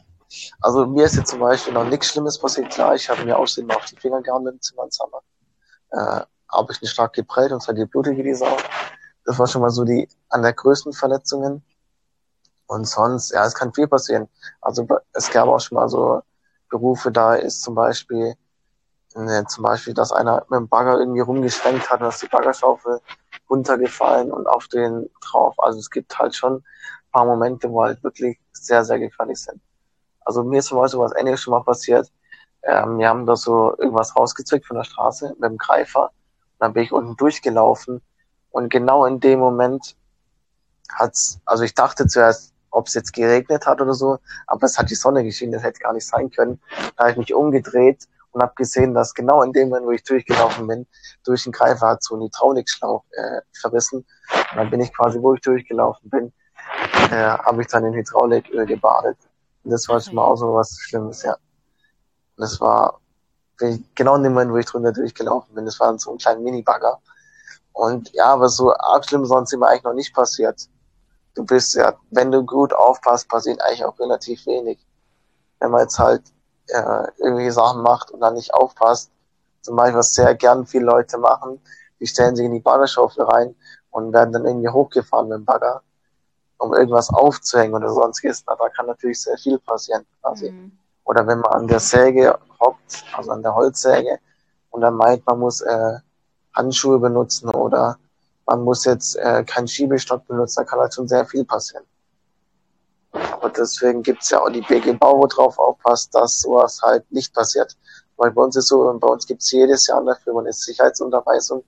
also mir ist jetzt zum Beispiel noch nichts Schlimmes passiert. Klar, ich habe mir aussehen auf die Finger gehauen mit dem Zimmernshammer. Äh, habe ich nicht stark geprellt und zwar die Blutige die Sau. Das war schon mal so die an der größten Verletzungen. Und sonst, ja, es kann viel passieren. Also es gab auch schon mal so Berufe, da ist zum Beispiel, ne, zum Beispiel, dass einer mit dem Bagger irgendwie rumgeschwenkt hat und dass die Baggerschaufel runtergefallen und auf den drauf. Also es gibt halt schon ein paar Momente, wo halt wirklich sehr, sehr gefährlich sind. Also mir ist zum Beispiel was ähnliches schon mal passiert. Ähm, wir haben da so irgendwas rausgezückt von der Straße mit dem Greifer. Dann bin ich unten durchgelaufen und genau in dem Moment hat's, also ich dachte zuerst, ob es jetzt geregnet hat oder so, aber es hat die Sonne geschienen, das hätte gar nicht sein können. Da habe ich mich umgedreht und habe gesehen, dass genau in dem Moment, wo ich durchgelaufen bin, durch den Greifer hat so ein Hydraulikschlauch äh, verrissen. Und dann bin ich quasi, wo ich durchgelaufen bin, äh, habe ich dann in Hydrauliköl gebadet. Und das war schon mal auch so was Schlimmes, ja. Und das war genau in dem Moment, wo ich drunter durchgelaufen bin. Das war so ein kleiner Mini-Bagger. Und ja, aber so arg schlimm sonst immer eigentlich noch nicht passiert. Du bist ja, wenn du gut aufpasst, passiert eigentlich auch relativ wenig. Wenn man jetzt halt äh, irgendwie Sachen macht und dann nicht aufpasst. Zum Beispiel, was sehr gern viele Leute machen, die stellen sich in die Baggerschaufel rein und werden dann irgendwie hochgefahren mit dem Bagger, um irgendwas aufzuhängen oder sonstiges. Na, da kann natürlich sehr viel passieren quasi. Mhm. Oder wenn man an der Säge hockt, also an der Holzsäge, und dann meint, man muss äh, Handschuhe benutzen oder man muss jetzt äh, keinen Schiebestock benutzen, da kann halt schon sehr viel passieren. Aber deswegen gibt's ja auch die BG Bau, wo drauf aufpasst, dass sowas halt nicht passiert. Weil bei uns ist so, bei uns gibt's jedes Jahr dafür eine Sicherheitsunterweisung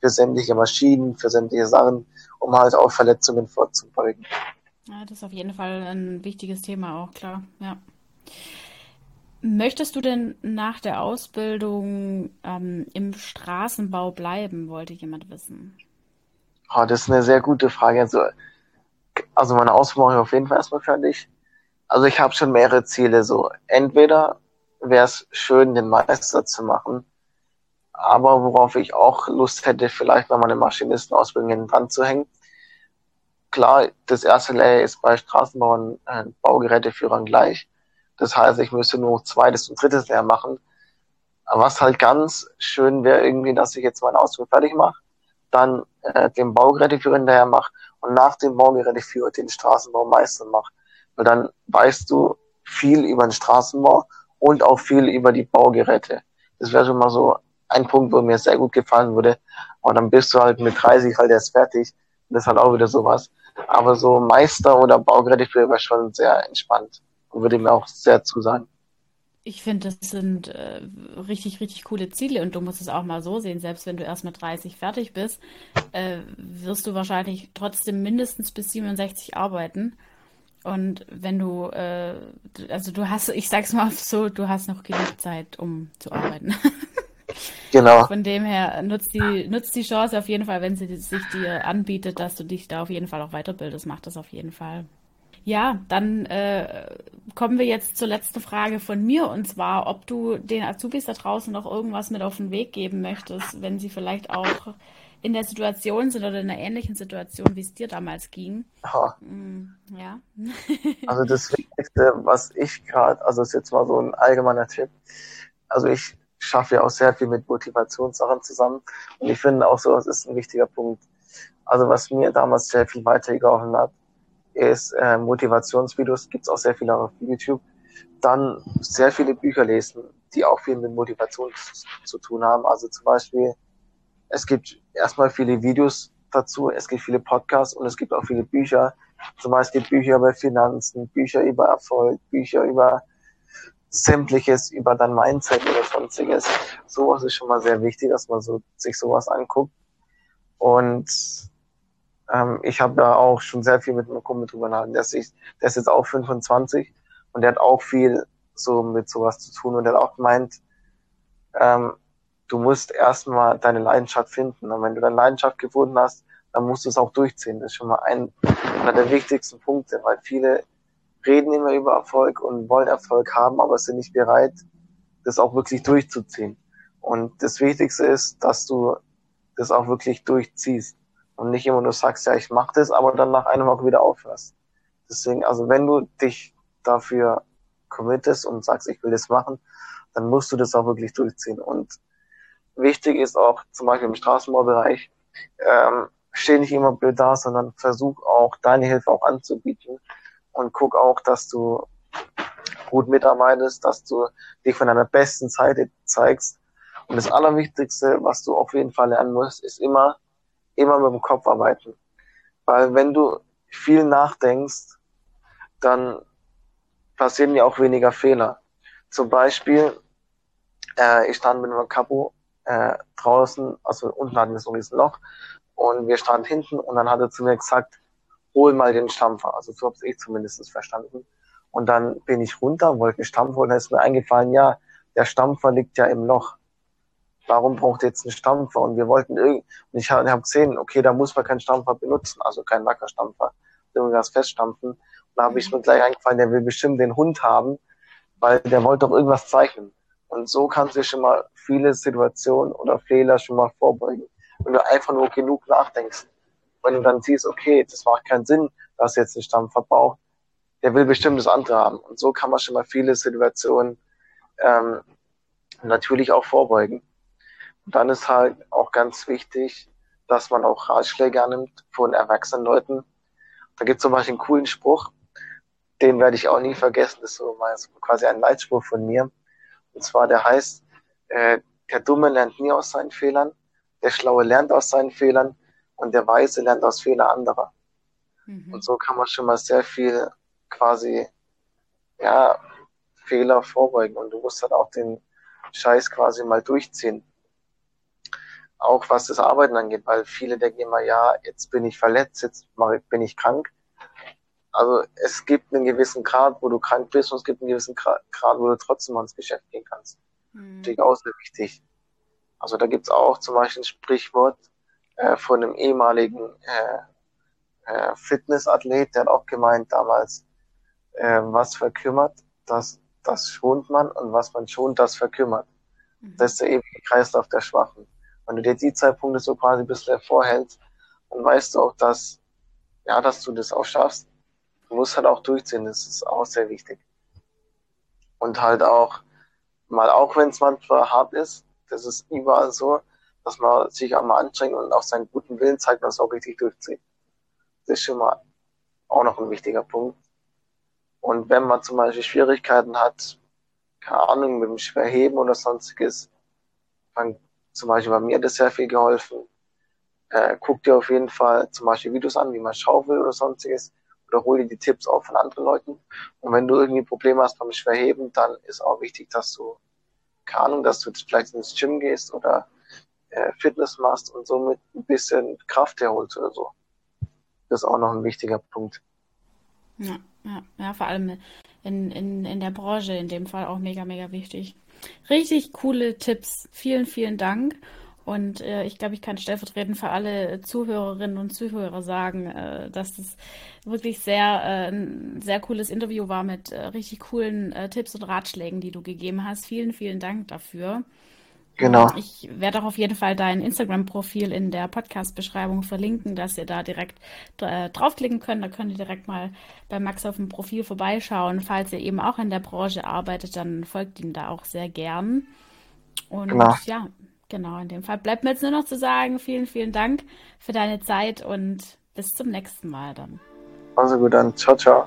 für sämtliche Maschinen, für sämtliche Sachen, um halt auch Verletzungen vorzubeugen. Ja, das ist auf jeden Fall ein wichtiges Thema auch, klar, ja. Möchtest du denn nach der Ausbildung ähm, im Straßenbau bleiben, wollte jemand wissen. Oh, das ist eine sehr gute Frage. Also also meine Ausbildung mache ich auf jeden Fall erstmal fertig. Also ich habe schon mehrere Ziele. So entweder wäre es schön, den Meister zu machen, aber worauf ich auch Lust hätte, vielleicht mal eine Maschinistenausbildung in den Wand zu hängen. Klar, das erste Lehrjahr ist bei Straßenbau und äh, Baugeräteführern gleich. Das heißt, ich müsste nur zweites und drittes Lehrjahr machen. Was halt ganz schön wäre irgendwie, dass ich jetzt meine Ausbildung fertig mache, dann äh, den Baugeräteführer hinterher mache und nach dem Baugeräteführer den Straßenbaumeister macht. Weil dann weißt du viel über den Straßenbau und auch viel über die Baugeräte. Das wäre schon mal so ein Punkt, wo mir sehr gut gefallen würde. Aber dann bist du halt mit 30 halt erst fertig. das ist halt auch wieder sowas. Aber so Meister oder Baugeräteführer wäre schon sehr entspannt und würde mir auch sehr zusagen. Ich finde, das sind äh, richtig, richtig coole Ziele und du musst es auch mal so sehen, selbst wenn du erst mit 30 fertig bist, äh, wirst du wahrscheinlich trotzdem mindestens bis 67 arbeiten. Und wenn du, äh, also du hast, ich sag's mal so, du hast noch genug Zeit, um zu arbeiten. Genau. Von dem her nutzt die, nutzt die Chance auf jeden Fall, wenn sie sich dir anbietet, dass du dich da auf jeden Fall auch weiterbildest, mach das auf jeden Fall. Ja, dann äh, kommen wir jetzt zur letzten Frage von mir und zwar, ob du den Azubis da draußen noch irgendwas mit auf den Weg geben möchtest, wenn sie vielleicht auch in der Situation sind oder in einer ähnlichen Situation, wie es dir damals ging. Ja. Mm, ja. also das Wichtigste, was ich gerade, also ist jetzt mal so ein allgemeiner Tipp, also ich schaffe ja auch sehr viel mit Motivationssachen zusammen und ich finde auch so, das ist ein wichtiger Punkt. Also was mir damals sehr viel weitergeholfen hat, ist äh, Motivationsvideos, gibt's auch sehr viele auf YouTube. Dann sehr viele Bücher lesen, die auch viel mit Motivation zu, zu tun haben. Also zum Beispiel, es gibt erstmal viele Videos dazu, es gibt viele Podcasts und es gibt auch viele Bücher. Zum Beispiel Bücher über Finanzen, Bücher über Erfolg, Bücher über sämtliches, über dein Mindset oder sonstiges. Sowas ist schon mal sehr wichtig, dass man so, sich sowas anguckt. Und ähm, ich habe da auch schon sehr viel mit meinem Kumpel drüber nachgedacht. Der ist, der ist jetzt auch 25 und der hat auch viel so mit sowas zu tun und der hat auch gemeint, ähm, du musst erstmal deine Leidenschaft finden. Und wenn du deine Leidenschaft gefunden hast, dann musst du es auch durchziehen. Das ist schon mal ein, einer der wichtigsten Punkte, weil viele reden immer über Erfolg und wollen Erfolg haben, aber sind nicht bereit, das auch wirklich durchzuziehen. Und das Wichtigste ist, dass du das auch wirklich durchziehst und nicht immer nur sagst, ja, ich mache das, aber dann nach einer Woche wieder aufhörst. Deswegen, also wenn du dich dafür committest und sagst, ich will das machen, dann musst du das auch wirklich durchziehen. Und wichtig ist auch zum Beispiel im Straßenbaubereich, ähm, steh nicht immer blöd da, sondern versuch auch deine Hilfe auch anzubieten und guck auch, dass du gut mitarbeitest, dass du dich von deiner besten Seite zeigst. Und das Allerwichtigste, was du auf jeden Fall lernen musst, ist immer, immer mit dem Kopf arbeiten. Weil wenn du viel nachdenkst, dann passieren ja auch weniger Fehler. Zum Beispiel, äh, ich stand mit einem Kapo äh, draußen, also unten hatten wir so ein riesen Loch und wir standen hinten und dann hat er zu mir gesagt, hol mal den Stampfer. Also so habe ich zumindest verstanden. Und dann bin ich runter, wollte einen Stampfer und dann ist mir eingefallen, ja, der Stampfer liegt ja im Loch. Warum braucht ihr jetzt einen Stampfer? Und wir wollten irgendwie, und ich habe hab gesehen, okay, da muss man keinen Stampfer benutzen, also keinen Wackerstampfer, irgendwas feststampfen. Und da habe ich mir gleich eingefallen, der will bestimmt den Hund haben, weil der wollte doch irgendwas zeichnen. Und so kannst du schon mal viele Situationen oder Fehler schon mal vorbeugen. Wenn du einfach nur genug nachdenkst. Wenn du dann siehst, okay, das macht keinen Sinn, dass jetzt ein Stamm verbraucht, der will bestimmt das andere haben. Und so kann man schon mal viele Situationen ähm, natürlich auch vorbeugen. Und dann ist halt auch ganz wichtig, dass man auch Ratschläge annimmt von erwachsenen Leuten. Da gibt es zum Beispiel einen coolen Spruch, den werde ich auch nie vergessen. Das ist so quasi ein Leitspruch von mir. Und zwar, der heißt, äh, der Dumme lernt nie aus seinen Fehlern, der Schlaue lernt aus seinen Fehlern und der Weise lernt aus Fehlern anderer. Mhm. Und so kann man schon mal sehr viel quasi, ja, Fehler vorbeugen und du musst dann auch den Scheiß quasi mal durchziehen. Auch was das Arbeiten angeht, weil viele denken immer, ja, jetzt bin ich verletzt, jetzt bin ich krank. Also es gibt einen gewissen Grad, wo du krank bist und es gibt einen gewissen Grad, wo du trotzdem ans Geschäft gehen kannst. Mhm. Das ist auch sehr wichtig. Also da gibt's auch zum Beispiel ein Sprichwort äh, von einem ehemaligen äh, äh, Fitnessathlet, der hat auch gemeint damals, äh, was verkümmert, das, das schont man und was man schont, das verkümmert. Mhm. Das ist der ewige Kreislauf der Schwachen. Wenn du dir die Zeitpunkte so quasi ein bisschen vorhältst, dann weißt du auch, dass, ja, dass du das auch schaffst Du musst halt auch durchziehen, das ist auch sehr wichtig. Und halt auch, mal auch wenn es manchmal hart ist, das ist überall so, dass man sich auch mal anstrengt und auch seinen guten Willen zeigt und es auch richtig durchzieht. Das ist schon mal auch noch ein wichtiger Punkt. Und wenn man zum Beispiel Schwierigkeiten hat, keine Ahnung, mit dem Schwerheben oder sonstiges, dann zum Beispiel bei mir hat das sehr viel geholfen. Äh, guck dir auf jeden Fall zum Beispiel Videos an, wie man schaufelt oder sonstiges oder hol dir die Tipps auch von anderen Leuten. Und wenn du irgendwie Probleme hast beim Schwerheben, dann ist auch wichtig, dass du, keine Ahnung, dass du vielleicht ins Gym gehst oder äh, Fitness machst und somit ein bisschen Kraft herholst oder so. Das ist auch noch ein wichtiger Punkt. Ja, ja, ja vor allem in, in, in der Branche in dem Fall auch mega, mega wichtig. Richtig coole Tipps. Vielen, vielen Dank. Und äh, ich glaube, ich kann stellvertretend für alle Zuhörerinnen und Zuhörer sagen, äh, dass das wirklich sehr äh, ein sehr cooles Interview war mit äh, richtig coolen äh, Tipps und Ratschlägen, die du gegeben hast. Vielen, vielen Dank dafür. Genau. Ich werde auch auf jeden Fall dein Instagram-Profil in der Podcast-Beschreibung verlinken, dass ihr da direkt äh, draufklicken könnt. Da könnt ihr direkt mal bei Max auf dem Profil vorbeischauen. Falls ihr eben auch in der Branche arbeitet, dann folgt ihm da auch sehr gern. Und genau. ja, genau, in dem Fall bleibt mir jetzt nur noch zu sagen, vielen, vielen Dank für deine Zeit und bis zum nächsten Mal dann. Also gut, dann ciao, ciao.